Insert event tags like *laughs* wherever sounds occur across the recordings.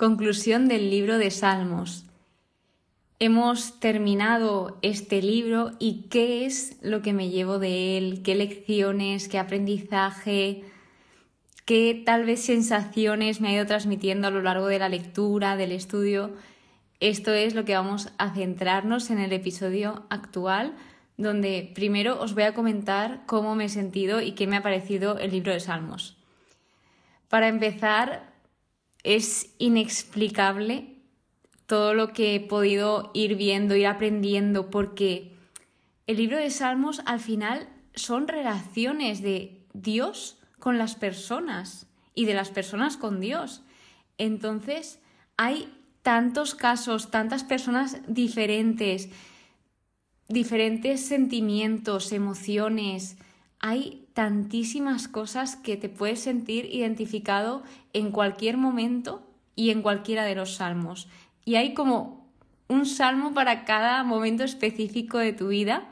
Conclusión del libro de Salmos. Hemos terminado este libro y qué es lo que me llevo de él, qué lecciones, qué aprendizaje, qué tal vez sensaciones me ha ido transmitiendo a lo largo de la lectura, del estudio. Esto es lo que vamos a centrarnos en el episodio actual, donde primero os voy a comentar cómo me he sentido y qué me ha parecido el libro de Salmos. Para empezar, es inexplicable todo lo que he podido ir viendo, ir aprendiendo, porque el libro de Salmos al final son relaciones de Dios con las personas y de las personas con Dios. Entonces, hay tantos casos, tantas personas diferentes, diferentes sentimientos, emociones, hay tantísimas cosas que te puedes sentir identificado en cualquier momento y en cualquiera de los salmos. Y hay como un salmo para cada momento específico de tu vida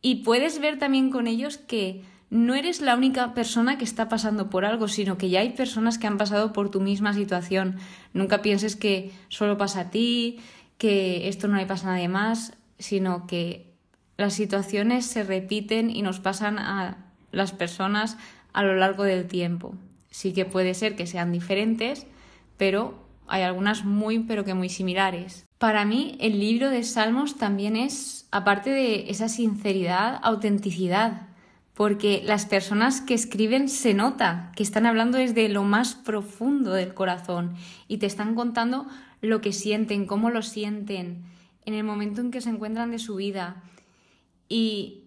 y puedes ver también con ellos que no eres la única persona que está pasando por algo, sino que ya hay personas que han pasado por tu misma situación. Nunca pienses que solo pasa a ti, que esto no le pasa a nadie más, sino que las situaciones se repiten y nos pasan a las personas a lo largo del tiempo. Sí que puede ser que sean diferentes, pero hay algunas muy, pero que muy similares. Para mí, el libro de Salmos también es, aparte de esa sinceridad, autenticidad, porque las personas que escriben se nota que están hablando desde lo más profundo del corazón y te están contando lo que sienten, cómo lo sienten, en el momento en que se encuentran de su vida, y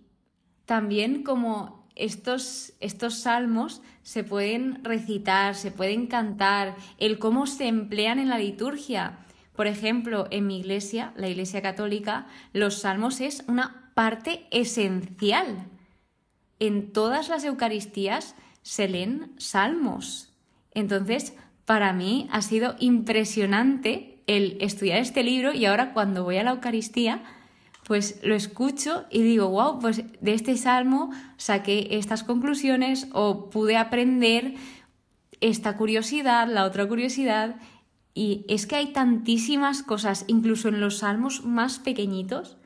también como estos, estos salmos se pueden recitar, se pueden cantar, el cómo se emplean en la liturgia. Por ejemplo, en mi iglesia, la iglesia católica, los salmos es una parte esencial. En todas las Eucaristías se leen salmos. Entonces, para mí ha sido impresionante el estudiar este libro y ahora cuando voy a la Eucaristía pues lo escucho y digo, wow, pues de este salmo saqué estas conclusiones o pude aprender esta curiosidad, la otra curiosidad. Y es que hay tantísimas cosas, incluso en los salmos más pequeñitos.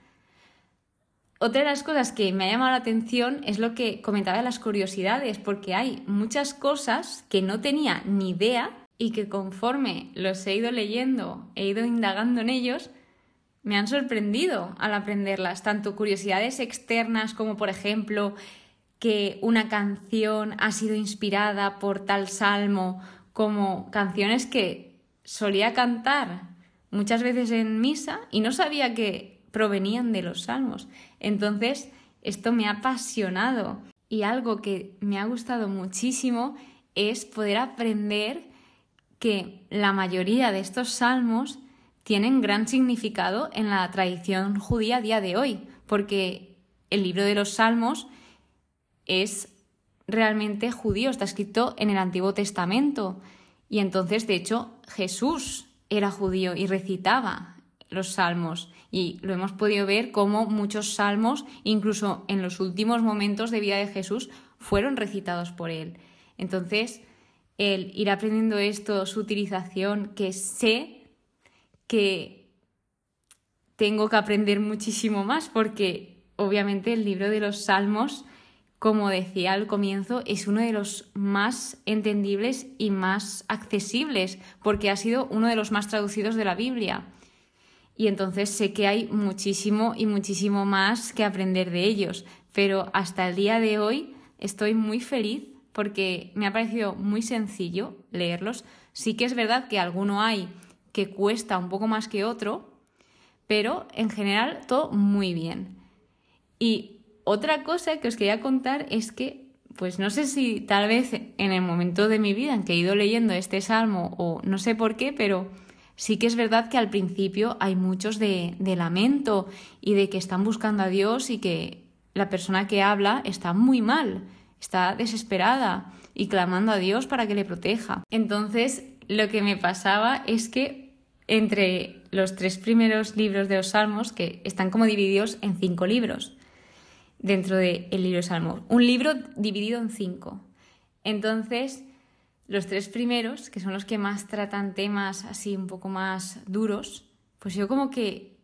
Otra de las cosas que me ha llamado la atención es lo que comentaba de las curiosidades, porque hay muchas cosas que no tenía ni idea y que conforme los he ido leyendo, he ido indagando en ellos, me han sorprendido al aprenderlas, tanto curiosidades externas como por ejemplo que una canción ha sido inspirada por tal salmo, como canciones que solía cantar muchas veces en misa y no sabía que provenían de los salmos. Entonces, esto me ha apasionado y algo que me ha gustado muchísimo es poder aprender que la mayoría de estos salmos tienen gran significado en la tradición judía a día de hoy, porque el libro de los Salmos es realmente judío, está escrito en el Antiguo Testamento. Y entonces, de hecho, Jesús era judío y recitaba los salmos. Y lo hemos podido ver como muchos salmos, incluso en los últimos momentos de vida de Jesús, fueron recitados por él. Entonces, el ir aprendiendo esto, su utilización, que sé que tengo que aprender muchísimo más porque obviamente el libro de los Salmos, como decía al comienzo, es uno de los más entendibles y más accesibles porque ha sido uno de los más traducidos de la Biblia. Y entonces sé que hay muchísimo y muchísimo más que aprender de ellos, pero hasta el día de hoy estoy muy feliz porque me ha parecido muy sencillo leerlos. Sí que es verdad que alguno hay que cuesta un poco más que otro, pero en general todo muy bien. Y otra cosa que os quería contar es que, pues no sé si tal vez en el momento de mi vida en que he ido leyendo este salmo o no sé por qué, pero sí que es verdad que al principio hay muchos de, de lamento y de que están buscando a Dios y que la persona que habla está muy mal, está desesperada y clamando a Dios para que le proteja. Entonces, lo que me pasaba es que entre los tres primeros libros de los Salmos, que están como divididos en cinco libros dentro del libro de Salmos, un libro dividido en cinco. Entonces, los tres primeros, que son los que más tratan temas así un poco más duros, pues yo como que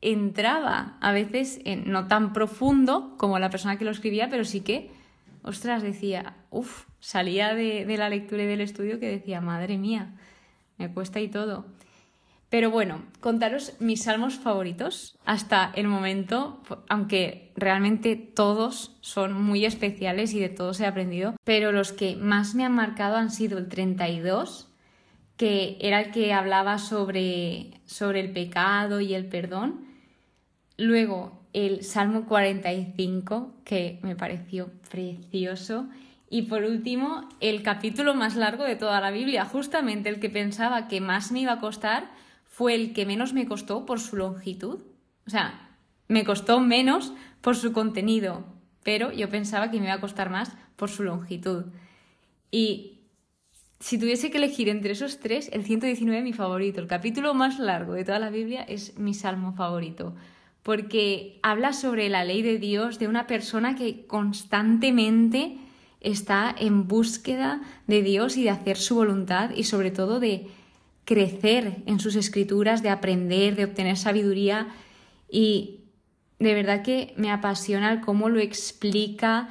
entraba a veces en, no tan profundo como la persona que lo escribía, pero sí que, ostras, decía, uff, salía de, la lectura y del estudio que decía, madre mía, me cuesta y todo. Pero bueno, contaros mis salmos favoritos hasta el momento, aunque realmente todos son muy especiales y de todos he aprendido, pero los que más me han marcado han sido el 32, que era el que hablaba sobre, sobre el pecado y el perdón, luego el Salmo 45, que me pareció precioso, y por último, el capítulo más largo de toda la Biblia, justamente el que pensaba que más me iba a costar, fue el que menos me costó por su longitud. O sea, me costó menos por su contenido, pero yo pensaba que me iba a costar más por su longitud. Y si tuviese que elegir entre esos tres, el 119 es mi favorito. El capítulo más largo de toda la Biblia es mi salmo favorito, porque habla sobre la ley de Dios de una persona que constantemente está en búsqueda de Dios y de hacer su voluntad y sobre todo de crecer en sus escrituras, de aprender, de obtener sabiduría y de verdad que me apasiona cómo lo explica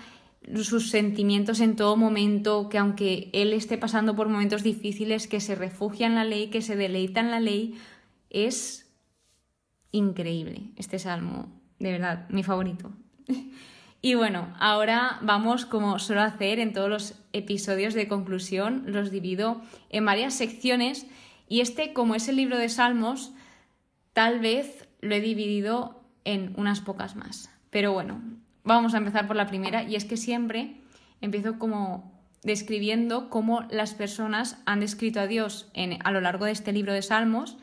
sus sentimientos en todo momento, que aunque él esté pasando por momentos difíciles, que se refugia en la ley, que se deleita en la ley, es increíble este salmo, de verdad, mi favorito. *laughs* Y bueno, ahora vamos, como suelo hacer en todos los episodios de conclusión, los divido en varias secciones. Y este, como es el libro de Salmos, tal vez lo he dividido en unas pocas más. Pero bueno, vamos a empezar por la primera. Y es que siempre empiezo como describiendo cómo las personas han descrito a Dios a lo largo de este libro de Salmos.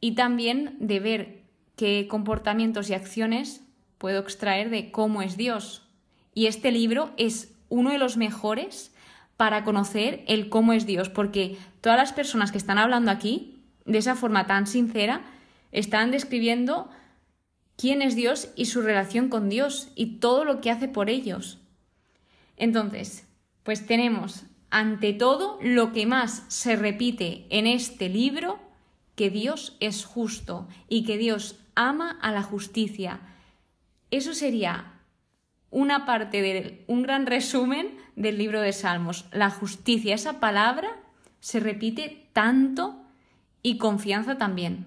Y también de ver qué comportamientos y acciones puedo extraer de cómo es Dios. Y este libro es uno de los mejores para conocer el cómo es Dios, porque todas las personas que están hablando aquí, de esa forma tan sincera, están describiendo quién es Dios y su relación con Dios y todo lo que hace por ellos. Entonces, pues tenemos ante todo lo que más se repite en este libro, que Dios es justo y que Dios ama a la justicia. Eso sería una parte de un gran resumen del libro de Salmos. La justicia, esa palabra se repite tanto y confianza también.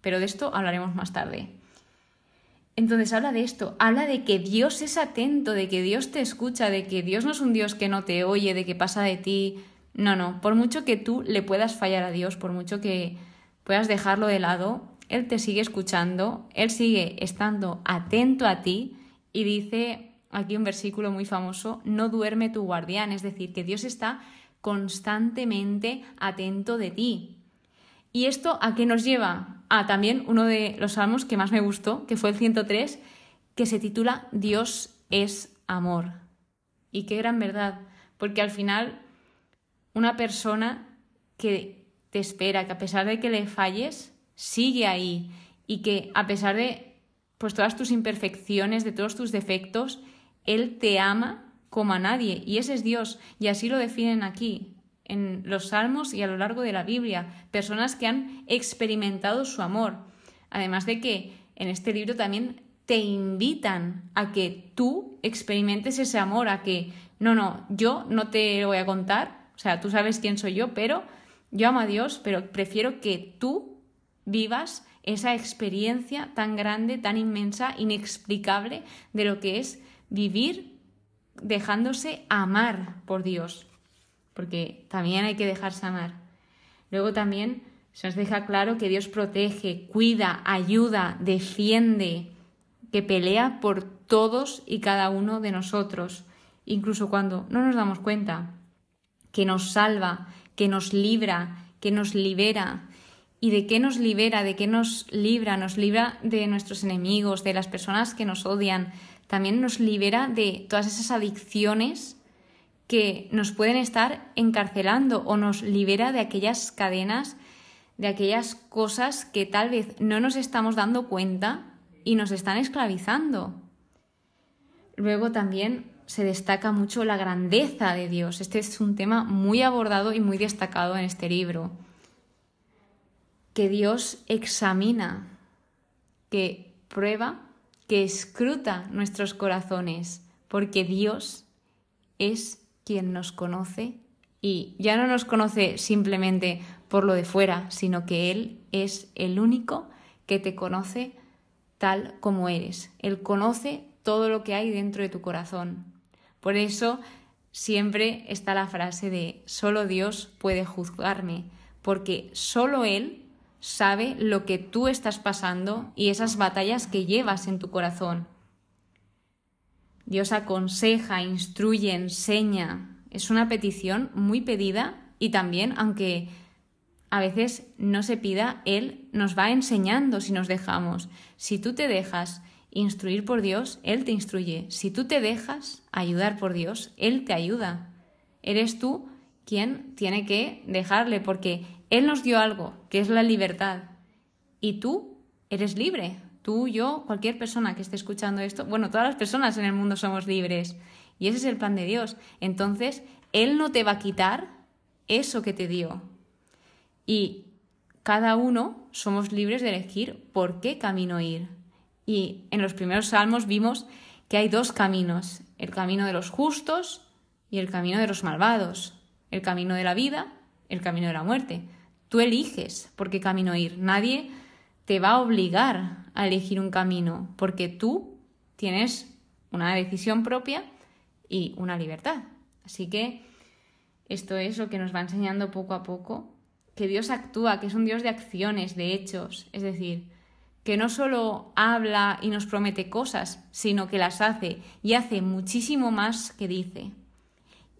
Pero de esto hablaremos más tarde. Entonces habla de esto, habla de que Dios es atento, de que Dios te escucha, de que Dios no es un Dios que no te oye, de que pasa de ti. No, no, por mucho que tú le puedas fallar a Dios, por mucho que puedas dejarlo de lado, Él te sigue escuchando, Él sigue estando atento a ti y dice aquí un versículo muy famoso, no duerme tu guardián, es decir, que Dios está constantemente atento de ti. ¿Y esto a qué nos lleva? A también uno de los salmos que más me gustó, que fue el 103, que se titula Dios es amor. Y qué gran verdad, porque al final una persona que te espera, que a pesar de que le falles, sigue ahí y que a pesar de pues todas tus imperfecciones, de todos tus defectos, él te ama como a nadie y ese es Dios y así lo definen aquí en los salmos y a lo largo de la Biblia, personas que han experimentado su amor. Además de que en este libro también te invitan a que tú experimentes ese amor, a que no, no, yo no te lo voy a contar, o sea, tú sabes quién soy yo, pero yo amo a Dios, pero prefiero que tú vivas esa experiencia tan grande, tan inmensa, inexplicable de lo que es vivir dejándose amar por Dios, porque también hay que dejarse amar. Luego también se nos deja claro que Dios protege, cuida, ayuda, defiende, que pelea por todos y cada uno de nosotros, incluso cuando no nos damos cuenta, que nos salva, que nos libra, que nos libera. ¿Y de qué nos libera? ¿De qué nos libra? Nos libra de nuestros enemigos, de las personas que nos odian, también nos libera de todas esas adicciones que nos pueden estar encarcelando o nos libera de aquellas cadenas, de aquellas cosas que tal vez no nos estamos dando cuenta y nos están esclavizando. Luego también se destaca mucho la grandeza de Dios. Este es un tema muy abordado y muy destacado en este libro. Que Dios examina, que prueba, que escruta nuestros corazones, porque Dios es quien nos conoce y ya no nos conoce simplemente por lo de fuera, sino que Él es el único que te conoce tal como eres. Él conoce todo lo que hay dentro de tu corazón. Por eso siempre está la frase de solo Dios puede juzgarme, porque solo Él sabe lo que tú estás pasando y esas batallas que llevas en tu corazón. Dios aconseja, instruye, enseña. Es una petición muy pedida y también, aunque a veces no se pida, Él nos va enseñando si nos dejamos. Si tú te dejas instruir por Dios, Él te instruye. Si tú te dejas ayudar por Dios, Él te ayuda. Eres tú quien tiene que dejarle, porque Él nos dio algo, que es la libertad. Y tú eres libre. Tú, yo, cualquier persona que esté escuchando esto, bueno, todas las personas en el mundo somos libres. Y ese es el plan de Dios. Entonces, Él no te va a quitar eso que te dio. Y cada uno somos libres de elegir por qué camino ir. Y en los primeros salmos vimos que hay dos caminos, el camino de los justos y el camino de los malvados, el camino de la vida, el camino de la muerte. Tú eliges por qué camino ir. Nadie te va a obligar a elegir un camino, porque tú tienes una decisión propia y una libertad. Así que esto es lo que nos va enseñando poco a poco, que Dios actúa, que es un Dios de acciones, de hechos. Es decir, que no solo habla y nos promete cosas, sino que las hace y hace muchísimo más que dice.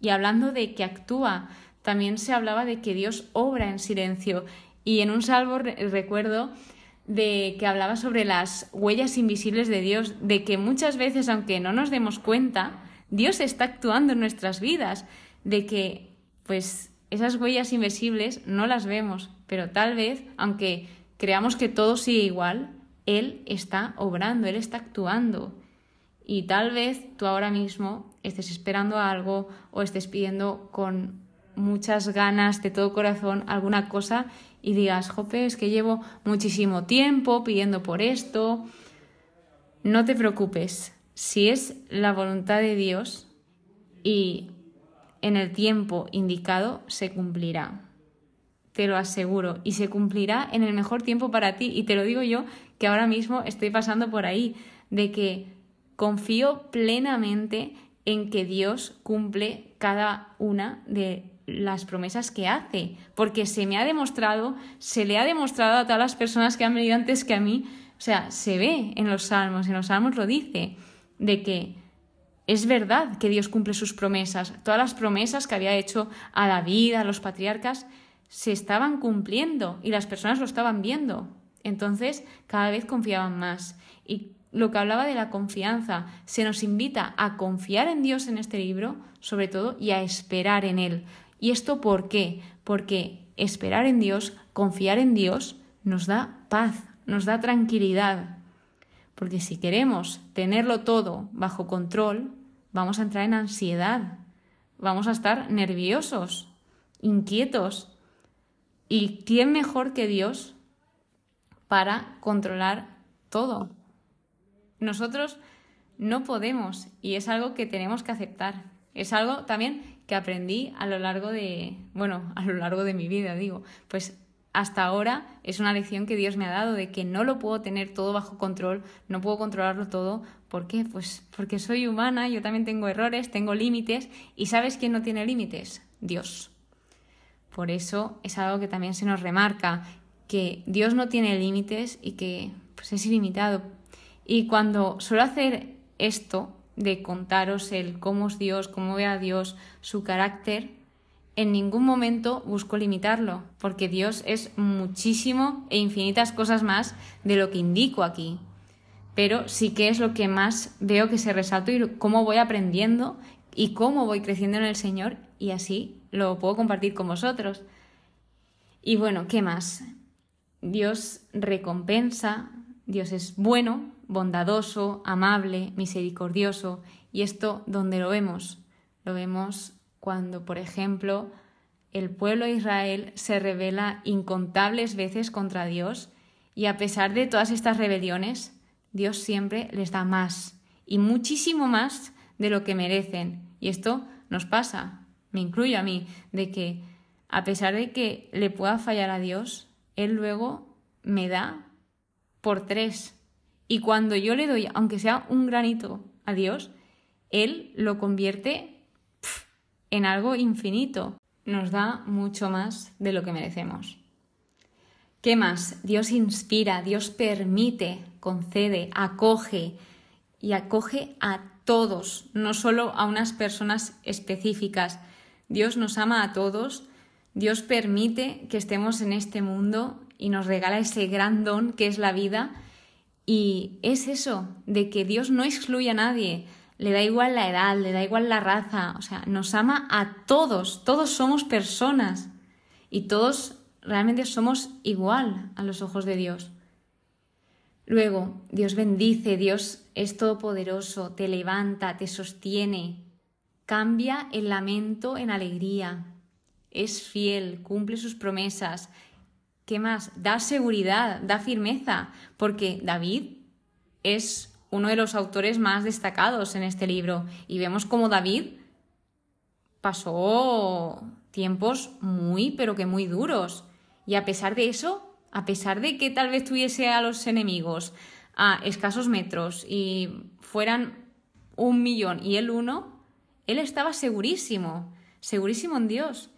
Y hablando de que actúa, también se hablaba de que Dios obra en silencio. Y en un salvo recuerdo de que hablaba sobre las huellas invisibles de Dios, de que muchas veces, aunque no nos demos cuenta, Dios está actuando en nuestras vidas, de que pues esas huellas invisibles no las vemos, pero tal vez, aunque creamos que todo sigue igual, Él está obrando, Él está actuando. Y tal vez tú ahora mismo estés esperando algo o estés pidiendo con muchas ganas de todo corazón alguna cosa y digas, jope, es que llevo muchísimo tiempo pidiendo por esto. No te preocupes, si es la voluntad de Dios y en el tiempo indicado se cumplirá te lo aseguro, y se cumplirá en el mejor tiempo para ti. Y te lo digo yo, que ahora mismo estoy pasando por ahí, de que confío plenamente en que Dios cumple cada una de las promesas que hace, porque se me ha demostrado, se le ha demostrado a todas las personas que han venido antes que a mí, o sea, se ve en los salmos, en los salmos lo dice, de que es verdad que Dios cumple sus promesas, todas las promesas que había hecho a David, a los patriarcas, se estaban cumpliendo y las personas lo estaban viendo. Entonces, cada vez confiaban más. Y lo que hablaba de la confianza, se nos invita a confiar en Dios en este libro, sobre todo, y a esperar en Él. ¿Y esto por qué? Porque esperar en Dios, confiar en Dios, nos da paz, nos da tranquilidad. Porque si queremos tenerlo todo bajo control, vamos a entrar en ansiedad, vamos a estar nerviosos, inquietos, ¿Y quién mejor que Dios para controlar todo? Nosotros no podemos y es algo que tenemos que aceptar. Es algo también que aprendí a lo largo de, bueno, *laughs* a lo largo de mi vida, digo, pues hasta ahora es una lección que Dios me ha dado de que no lo puedo tener todo bajo control, no puedo controlarlo todo. ¿Por qué? Pues porque soy humana, yo también tengo errores, tengo límites y ¿sabes quién no tiene límites? Dios. Por eso es algo que también se nos remarca, que Dios no tiene límites y que pues, es ilimitado. Y cuando suelo hacer esto de contaros el cómo es Dios, cómo ve a Dios, su carácter, en ningún momento busco limitarlo, porque Dios es muchísimo e infinitas cosas más de lo que indico aquí. Pero sí que es lo que más veo que se resalta y cómo voy aprendiendo y cómo voy creciendo en el Señor y así lo puedo compartir con vosotros. Y bueno, ¿qué más? Dios recompensa, Dios es bueno, bondadoso, amable, misericordioso ¿Y esto dónde lo vemos? Lo vemos cuando, por ejemplo, el pueblo de Israel se revela incontables veces contra Dios y a pesar de todas estas rebeliones, Dios siempre les da más y muchísimo más de lo que merecen. Y esto nos pasa, me incluyo a mí, de que a pesar de que le pueda fallar a Dios, Él luego me da por tres. Y cuando yo le doy, aunque sea un granito a Dios, Él lo convierte en algo infinito. Nos da mucho más de lo que merecemos. ¿Qué más? Dios inspira, Dios permite, concede, acoge y acoge a todos, no solo a unas personas específicas. Dios nos ama a todos, Dios permite que estemos en este mundo y nos regala ese gran don que es la vida. Y es eso, de que Dios no excluye a nadie, le da igual la edad, le da igual la raza, o sea, nos ama a todos, todos somos personas y todos realmente somos igual a los ojos de Dios. Luego, Dios bendice, Dios es todopoderoso, te levanta, te sostiene, cambia el lamento en alegría, es fiel, cumple sus promesas. ¿Qué más? Da seguridad, da firmeza, porque David es uno de los autores más destacados en este libro y vemos cómo David pasó tiempos muy, pero que muy duros. Y a pesar de eso, a pesar de que tal vez tuviese a los enemigos a escasos metros y fueran un millón y él uno, él estaba segurísimo, segurísimo en Dios.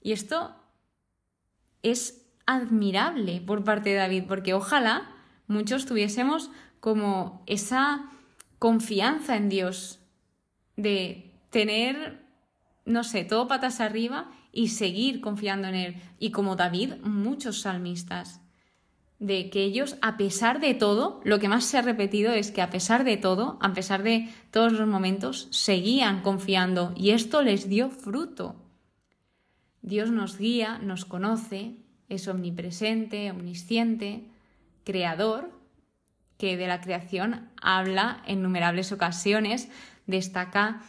Y esto es admirable por parte de David, porque ojalá muchos tuviésemos como esa confianza en Dios de tener, no sé, todo patas arriba y seguir confiando en Él. Y como David, muchos salmistas, de que ellos, a pesar de todo, lo que más se ha repetido es que a pesar de todo, a pesar de todos los momentos, seguían confiando y esto les dio fruto. Dios nos guía, nos conoce, es omnipresente, omnisciente, creador, que de la creación habla en innumerables ocasiones, destaca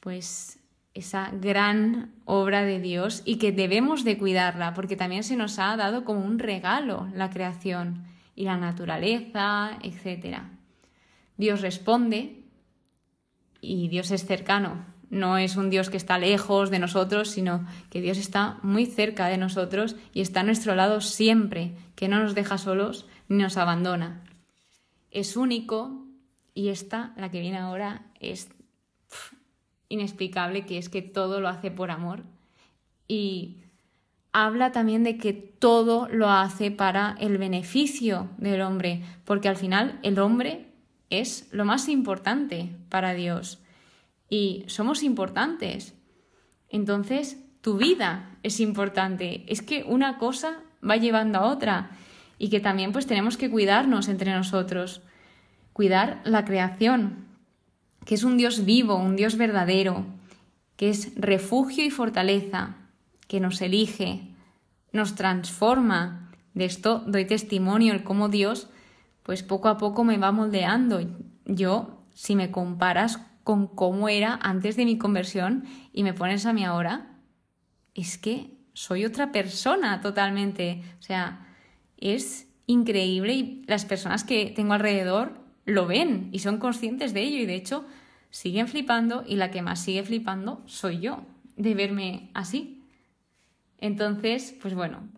pues esa gran obra de Dios y que debemos de cuidarla porque también se nos ha dado como un regalo la creación y la naturaleza, etc. Dios responde y Dios es cercano. No es un Dios que está lejos de nosotros, sino que Dios está muy cerca de nosotros y está a nuestro lado siempre, que no nos deja solos ni nos abandona. Es único y esta, la que viene ahora, es inexplicable que es que todo lo hace por amor y habla también de que todo lo hace para el beneficio del hombre, porque al final el hombre es lo más importante para Dios y somos importantes. Entonces, tu vida es importante. Es que una cosa va llevando a otra y que también pues tenemos que cuidarnos entre nosotros, cuidar la creación, que es un Dios vivo, un Dios verdadero, que es refugio y fortaleza, que nos elige, nos transforma. De esto doy testimonio, el cómo Dios, pues poco a poco me va moldeando. Yo, si me comparas con cómo era antes de mi conversión y me pones a mí ahora, es que soy otra persona totalmente. O sea, es increíble y las personas que tengo alrededor lo ven y son conscientes de ello y de hecho siguen flipando y la que más sigue flipando soy yo de verme así. Entonces, pues bueno,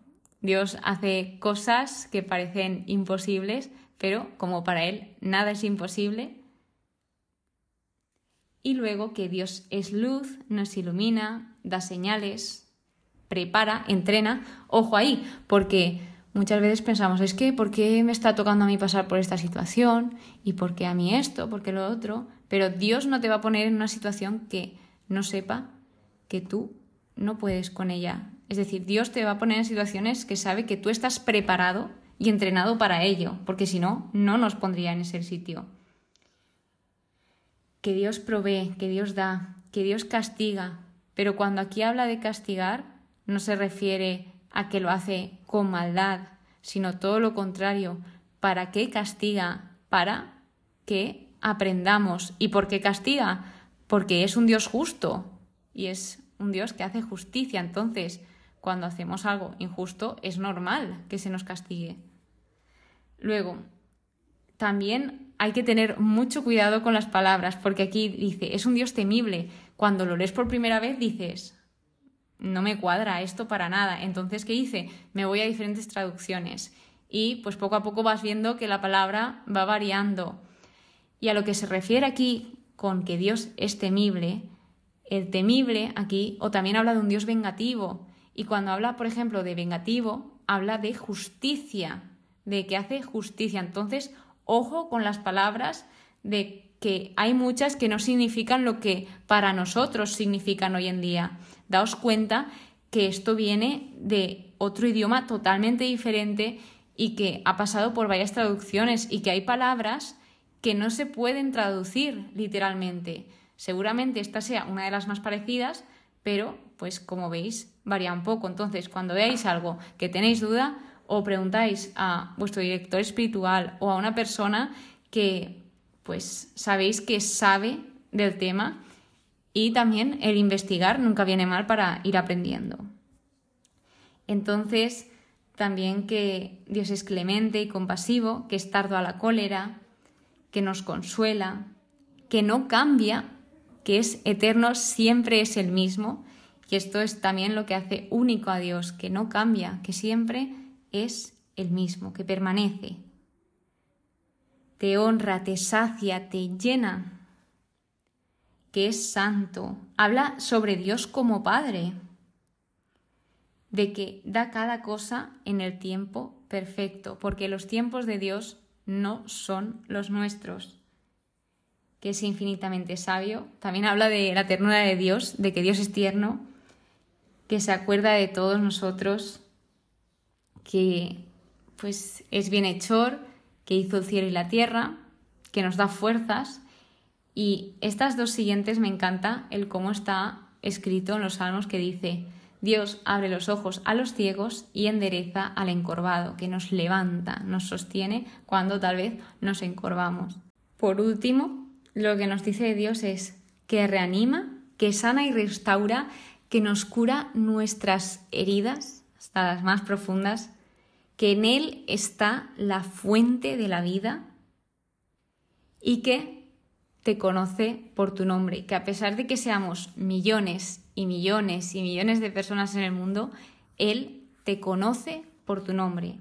Dios hace cosas que parecen imposibles, pero como para Él nada es imposible. Y luego que Dios es luz, nos ilumina, da señales, prepara, entrena. Ojo ahí, porque Muchas veces pensamos, es que, ¿por qué me está tocando a mí pasar por esta situación? ¿Y por qué a mí esto? ¿Por qué lo otro? Pero Dios no te va a poner en una situación que no sepa que tú no puedes con ella. Es decir, Dios te va a poner en situaciones que sabe que tú estás preparado y entrenado para ello, porque si no, no nos pondría en ese sitio. Que Dios provee, que Dios da, que Dios castiga, pero cuando aquí habla de castigar, no se refiere a que lo hace con maldad, sino todo lo contrario. ¿Para qué castiga? Para que aprendamos. ¿Y por qué castiga? Porque es un Dios justo y es un Dios que hace justicia. Entonces, cuando hacemos algo injusto, es normal que se nos castigue. Luego, también hay que tener mucho cuidado con las palabras, porque aquí dice, es un Dios temible. Cuando lo lees por primera vez dices, no me cuadra esto para nada. Entonces, ¿qué hice? Me voy a diferentes traducciones y pues poco a poco vas viendo que la palabra va variando. Y a lo que se refiere aquí con que Dios es temible, el temible aquí, o también habla de un Dios vengativo. Y cuando habla, por ejemplo, de vengativo, habla de justicia, de que hace justicia. Entonces, ojo con las palabras de que hay muchas que no significan lo que para nosotros significan hoy en día. Daos cuenta que esto viene de otro idioma totalmente diferente y que ha pasado por varias traducciones y que hay palabras que no se pueden traducir literalmente. Seguramente esta sea una de las más parecidas, pero pues como veis varía un poco. Entonces, cuando veáis algo que tenéis duda, o preguntáis a vuestro director espiritual o a una persona que pues sabéis que sabe del tema y también el investigar nunca viene mal para ir aprendiendo. Entonces, también que Dios es clemente y compasivo, que es tardo a la cólera, que nos consuela, que no cambia, que es eterno, siempre es el mismo. Y esto es también lo que hace único a Dios, que no cambia, que siempre es el mismo, que permanece. Te honra, te sacia, te llena, que es santo. Habla sobre Dios como Padre, de que da cada cosa en el tiempo perfecto, porque los tiempos de Dios no son los nuestros, que es infinitamente sabio. También habla de la ternura de Dios, de que Dios es tierno, que se acuerda de todos nosotros, que pues es bienhechor, que hizo el cielo y la tierra, que nos da fuerzas. Y estas dos siguientes me encanta el cómo está escrito en los salmos que dice, Dios abre los ojos a los ciegos y endereza al encorvado, que nos levanta, nos sostiene cuando tal vez nos encorvamos. Por último, lo que nos dice Dios es que reanima, que sana y restaura, que nos cura nuestras heridas, hasta las más profundas, que en Él está la fuente de la vida y que te conoce por tu nombre, que a pesar de que seamos millones y millones y millones de personas en el mundo, Él te conoce por tu nombre.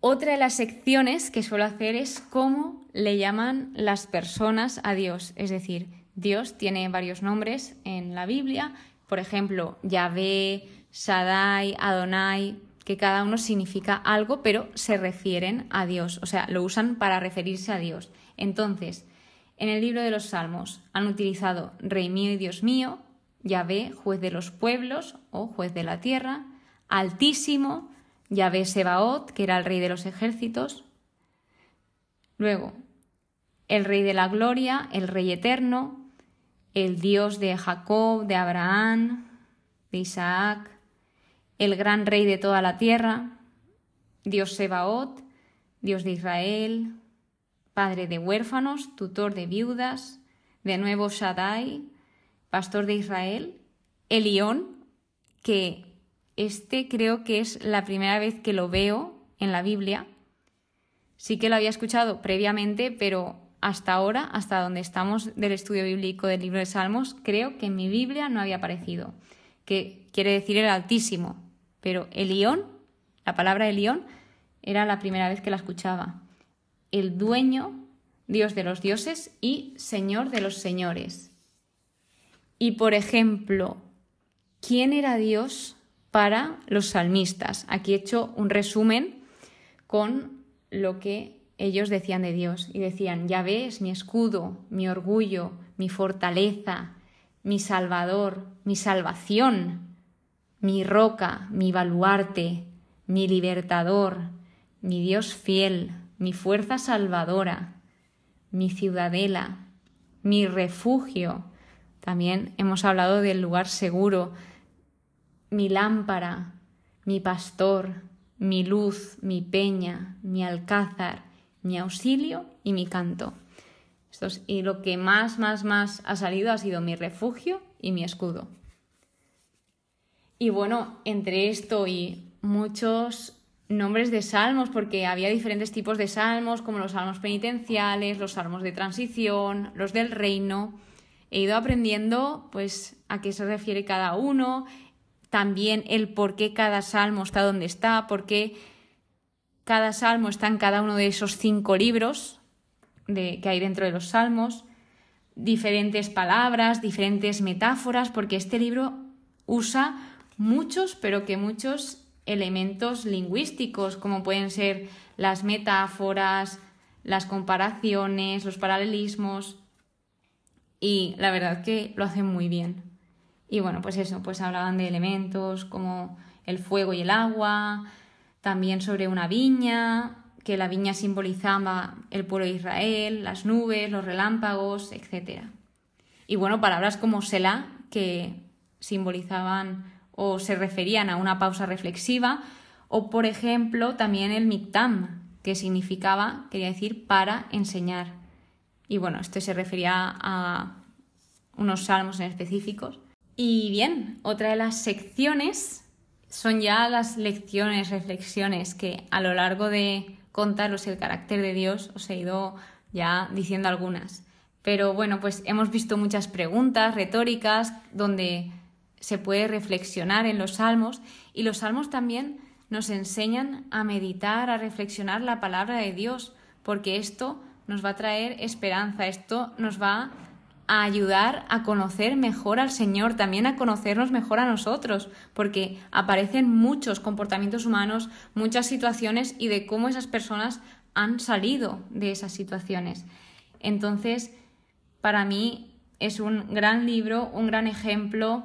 Otra de las secciones que suelo hacer es cómo le llaman las personas a Dios. Es decir, Dios tiene varios nombres en la Biblia, por ejemplo, Yahvé, Shaddai, Adonai, que cada uno significa algo, pero se refieren a Dios, o sea, lo usan para referirse a Dios. Entonces, en el libro de los Salmos han utilizado Rey mío y Dios mío, Yahvé, juez de los pueblos o juez de la tierra, Altísimo, Yahvé Sebaot, que era el rey de los ejércitos. Luego, el rey de la gloria, el rey eterno, el Dios de Jacob, de Abraham, de Isaac, el gran rey de toda la tierra, Dios Sebaot, Dios de Israel, padre de huérfanos, tutor de viudas, de nuevo Shaddai, pastor de Israel, Elión, que este creo que es la primera vez que lo veo en la Biblia. Sí que lo había escuchado previamente, pero hasta ahora, hasta donde estamos del estudio bíblico del libro de Salmos, creo que en mi Biblia no había aparecido, que quiere decir el Altísimo, pero Elión, la palabra Elión, era la primera vez que la escuchaba el dueño, Dios de los dioses y Señor de los señores. Y por ejemplo, ¿quién era Dios para los salmistas? Aquí he hecho un resumen con lo que ellos decían de Dios y decían, ya ves, mi escudo, mi orgullo, mi fortaleza, mi salvador, mi salvación, mi roca, mi baluarte, mi libertador, mi Dios fiel, mi fuerza salvadora, mi ciudadela, mi refugio. También hemos hablado del lugar seguro, mi lámpara, mi pastor, mi luz, mi peña, mi alcázar, mi auxilio y mi canto. y lo que más, más, más ha salido ha sido mi refugio y mi escudo. Y bueno, entre esto y muchos nombres de salmos, porque había diferentes tipos de salmos, como los salmos penitenciales, los salmos de transición, los del reino. He ido aprendiendo pues a qué se refiere cada uno, también el por qué cada salmo está donde está, por qué cada salmo está en cada uno de esos cinco libros de, que hay dentro de los salmos, diferentes palabras, diferentes metáforas, porque este libro usa muchos, pero que muchos elementos lingüísticos, como pueden ser las metáforas, las comparaciones, los paralelismos. Y la verdad que lo hacen muy bien. Y bueno, pues eso, pues hablaban de elementos como el fuego y el agua, también sobre una viña, que la viña simbolizaba el pueblo de Israel, las nubes, los relámpagos, etc. Y bueno, palabras como Selah, que simbolizaban o se referían a una pausa reflexiva, o por ejemplo también el miktam, que significaba, quería decir, para enseñar. Y bueno, esto se refería a unos salmos en específicos. Y bien, otra de las secciones son ya las lecciones, reflexiones que a lo largo de contaros el carácter de Dios os he ido ya diciendo algunas. Pero bueno, pues hemos visto muchas preguntas retóricas donde se puede reflexionar en los salmos y los salmos también nos enseñan a meditar, a reflexionar la palabra de Dios, porque esto nos va a traer esperanza, esto nos va a ayudar a conocer mejor al Señor, también a conocernos mejor a nosotros, porque aparecen muchos comportamientos humanos, muchas situaciones y de cómo esas personas han salido de esas situaciones. Entonces, para mí es un gran libro, un gran ejemplo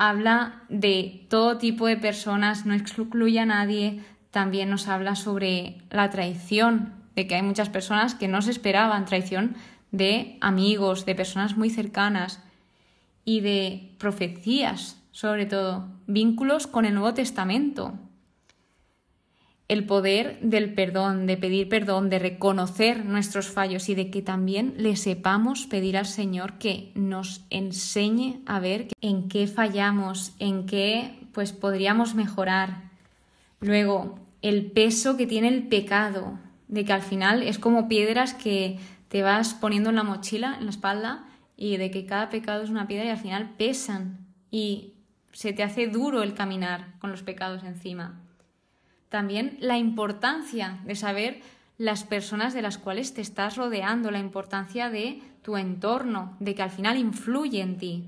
habla de todo tipo de personas, no excluye a nadie, también nos habla sobre la traición, de que hay muchas personas que no se esperaban traición de amigos, de personas muy cercanas y de profecías, sobre todo, vínculos con el Nuevo Testamento el poder del perdón, de pedir perdón, de reconocer nuestros fallos y de que también le sepamos pedir al Señor que nos enseñe a ver en qué fallamos, en qué pues podríamos mejorar. Luego, el peso que tiene el pecado, de que al final es como piedras que te vas poniendo en la mochila, en la espalda, y de que cada pecado es una piedra y al final pesan y se te hace duro el caminar con los pecados encima. También la importancia de saber las personas de las cuales te estás rodeando, la importancia de tu entorno, de que al final influye en ti.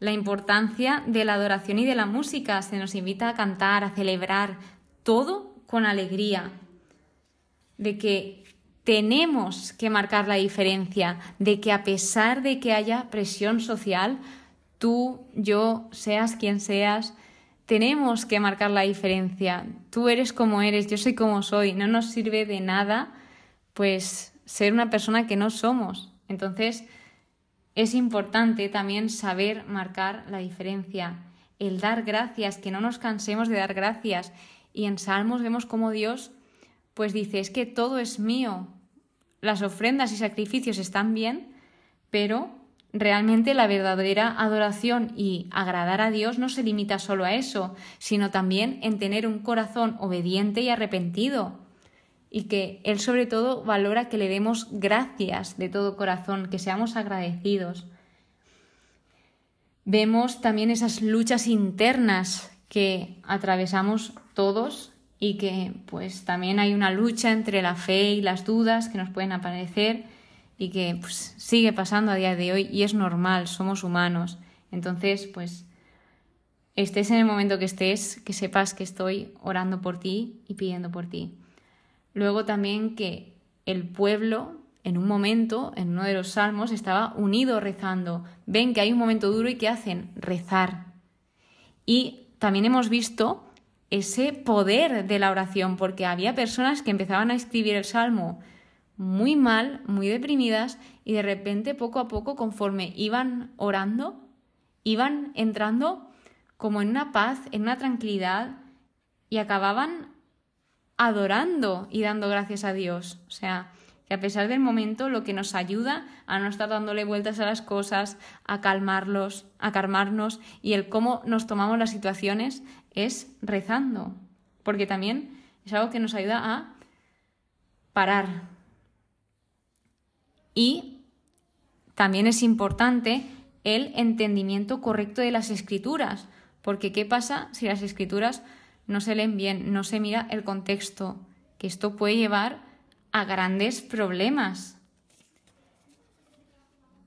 La importancia de la adoración y de la música, se nos invita a cantar, a celebrar, todo con alegría. De que tenemos que marcar la diferencia, de que a pesar de que haya presión social, tú, yo, seas quien seas, tenemos que marcar la diferencia. Tú eres como eres, yo soy como soy. No nos sirve de nada, pues, ser una persona que no somos. Entonces, es importante también saber marcar la diferencia, el dar gracias, que no nos cansemos de dar gracias. Y en Salmos vemos como Dios, pues dice, es que todo es mío. Las ofrendas y sacrificios están bien, pero Realmente la verdadera adoración y agradar a Dios no se limita solo a eso, sino también en tener un corazón obediente y arrepentido. Y que Él sobre todo valora que le demos gracias de todo corazón, que seamos agradecidos. Vemos también esas luchas internas que atravesamos todos y que pues también hay una lucha entre la fe y las dudas que nos pueden aparecer y que pues, sigue pasando a día de hoy y es normal, somos humanos. Entonces, pues, estés en el momento que estés, que sepas que estoy orando por ti y pidiendo por ti. Luego también que el pueblo, en un momento, en uno de los salmos, estaba unido rezando. Ven que hay un momento duro y ¿qué hacen? Rezar. Y también hemos visto ese poder de la oración, porque había personas que empezaban a escribir el salmo muy mal, muy deprimidas y de repente poco a poco conforme iban orando, iban entrando como en una paz, en una tranquilidad y acababan adorando y dando gracias a Dios. O sea, que a pesar del momento lo que nos ayuda a no estar dándole vueltas a las cosas, a calmarlos, a calmarnos y el cómo nos tomamos las situaciones es rezando, porque también es algo que nos ayuda a parar. Y también es importante el entendimiento correcto de las escrituras, porque ¿qué pasa si las escrituras no se leen bien, no se mira el contexto? Que esto puede llevar a grandes problemas.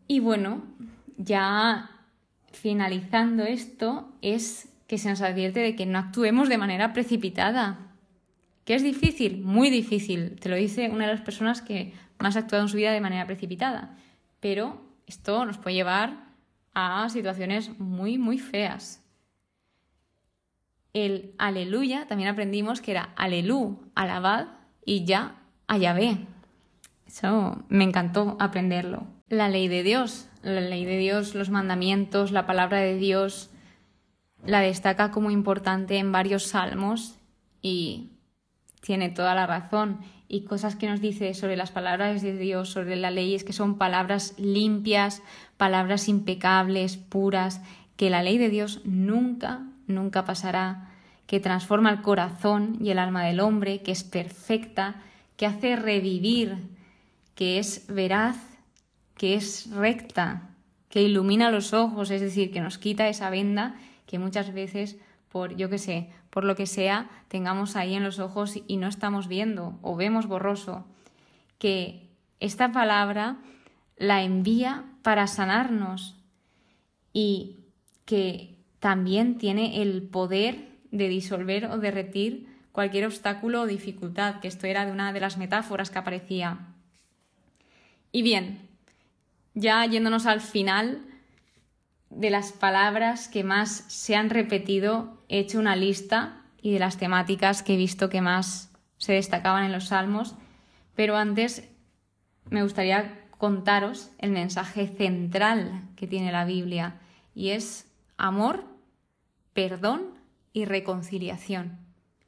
Y bueno, ya finalizando esto, es que se nos advierte de que no actuemos de manera precipitada. ¿Que es difícil? Muy difícil. Te lo dice una de las personas que más actuado en su vida de manera precipitada. Pero esto nos puede llevar a situaciones muy, muy feas. El aleluya también aprendimos que era alelú, alabad y ya a. Eso me encantó aprenderlo. La ley de Dios, la ley de Dios, los mandamientos, la palabra de Dios, la destaca como importante en varios salmos y tiene toda la razón. Y cosas que nos dice sobre las palabras de Dios, sobre la ley, es que son palabras limpias, palabras impecables, puras, que la ley de Dios nunca, nunca pasará, que transforma el corazón y el alma del hombre, que es perfecta, que hace revivir, que es veraz, que es recta, que ilumina los ojos, es decir, que nos quita esa venda que muchas veces por, yo qué sé, por lo que sea, tengamos ahí en los ojos y no estamos viendo o vemos borroso. Que esta palabra la envía para sanarnos y que también tiene el poder de disolver o derretir cualquier obstáculo o dificultad, que esto era de una de las metáforas que aparecía. Y bien, ya yéndonos al final de las palabras que más se han repetido, he hecho una lista y de las temáticas que he visto que más se destacaban en los salmos, pero antes me gustaría contaros el mensaje central que tiene la Biblia y es amor, perdón y reconciliación.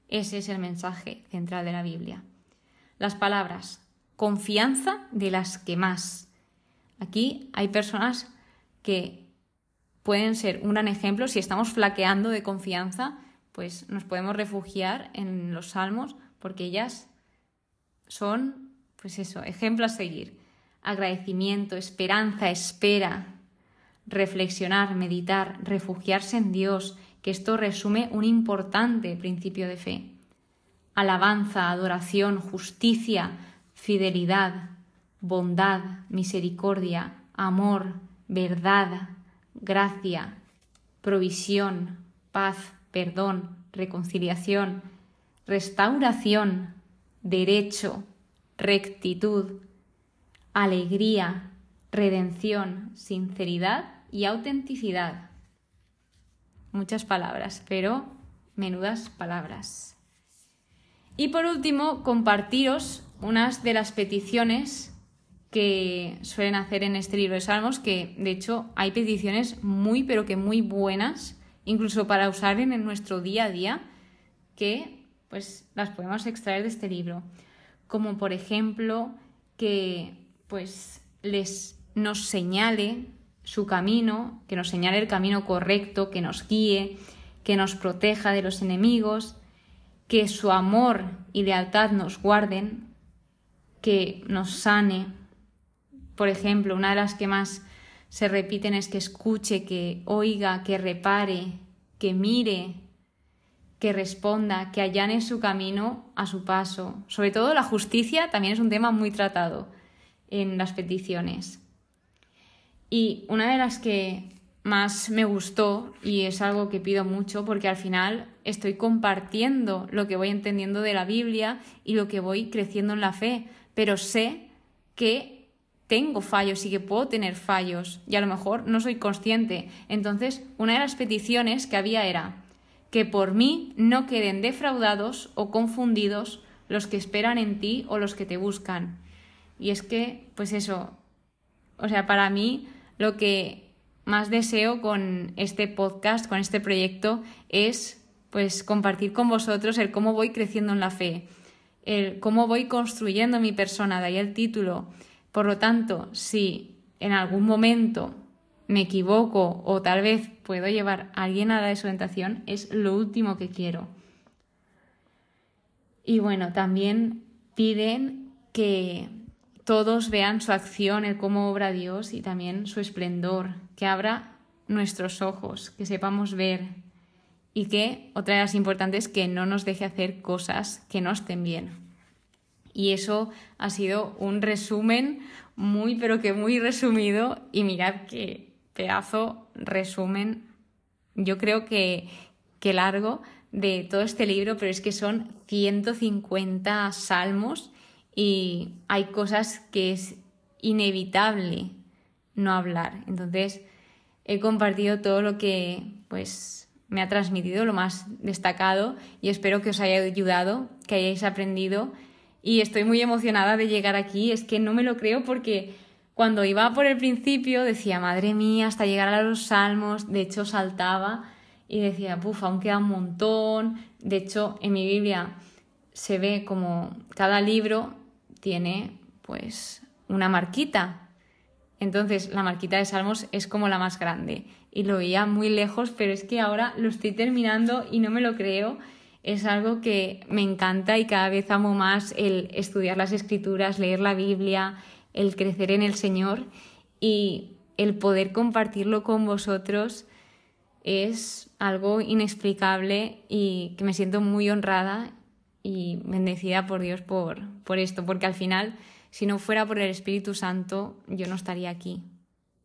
Ese es el mensaje central de la Biblia. Las palabras confianza de las que más. Aquí hay personas que pueden ser un gran ejemplo. Si estamos flaqueando de confianza, pues nos podemos refugiar en los salmos porque ellas son, pues eso, ejemplo a seguir. Agradecimiento, esperanza, espera, reflexionar, meditar, refugiarse en Dios, que esto resume un importante principio de fe. Alabanza, adoración, justicia, fidelidad, bondad, misericordia, amor, verdad, gracia, provisión, paz, perdón, reconciliación, restauración, derecho, rectitud, alegría, redención, sinceridad y autenticidad muchas palabras, pero menudas palabras. Y por último, compartiros unas de las peticiones que suelen hacer en este libro de Salmos, que de hecho hay peticiones muy, pero que muy buenas, incluso para usar en nuestro día a día, que pues las podemos extraer de este libro. Como por ejemplo que pues les nos señale su camino, que nos señale el camino correcto, que nos guíe, que nos proteja de los enemigos, que su amor y lealtad nos guarden, que nos sane. Por ejemplo, una de las que más se repiten es que escuche, que oiga, que repare, que mire, que responda, que allane su camino a su paso. Sobre todo la justicia también es un tema muy tratado en las peticiones. Y una de las que más me gustó y es algo que pido mucho porque al final estoy compartiendo lo que voy entendiendo de la Biblia y lo que voy creciendo en la fe, pero sé que tengo fallos y que puedo tener fallos y a lo mejor no soy consciente. Entonces, una de las peticiones que había era que por mí no queden defraudados o confundidos los que esperan en ti o los que te buscan. Y es que, pues eso, o sea, para mí lo que más deseo con este podcast, con este proyecto, es pues compartir con vosotros el cómo voy creciendo en la fe. el cómo voy construyendo mi persona, de ahí el título. Por lo tanto, si en algún momento me equivoco o tal vez puedo llevar a alguien a la desorientación, es lo último que quiero. Y bueno, también piden que todos vean su acción, el cómo obra Dios y también su esplendor, que abra nuestros ojos, que sepamos ver y que, otra de las importantes, que no nos deje hacer cosas que no estén bien. Y eso ha sido un resumen muy, pero que muy resumido. Y mirad qué pedazo resumen, yo creo que, que largo de todo este libro, pero es que son 150 salmos y hay cosas que es inevitable no hablar. Entonces, he compartido todo lo que pues me ha transmitido, lo más destacado y espero que os haya ayudado, que hayáis aprendido y estoy muy emocionada de llegar aquí, es que no me lo creo porque cuando iba por el principio decía, madre mía, hasta llegar a los salmos, de hecho saltaba y decía, puf, aún queda un montón, de hecho en mi Biblia se ve como cada libro tiene pues una marquita. Entonces la marquita de Salmos es como la más grande y lo veía muy lejos, pero es que ahora lo estoy terminando y no me lo creo. Es algo que me encanta y cada vez amo más el estudiar las escrituras, leer la Biblia, el crecer en el Señor y el poder compartirlo con vosotros es algo inexplicable y que me siento muy honrada y bendecida por Dios por, por esto, porque al final, si no fuera por el Espíritu Santo, yo no estaría aquí.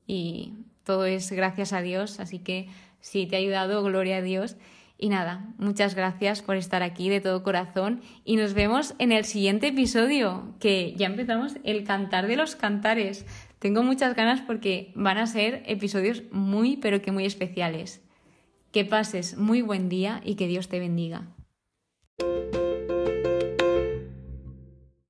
Y todo es gracias a Dios, así que si te ha ayudado, gloria a Dios. Y nada, muchas gracias por estar aquí de todo corazón y nos vemos en el siguiente episodio, que ya empezamos el cantar de los cantares. Tengo muchas ganas porque van a ser episodios muy, pero que muy especiales. Que pases muy buen día y que Dios te bendiga.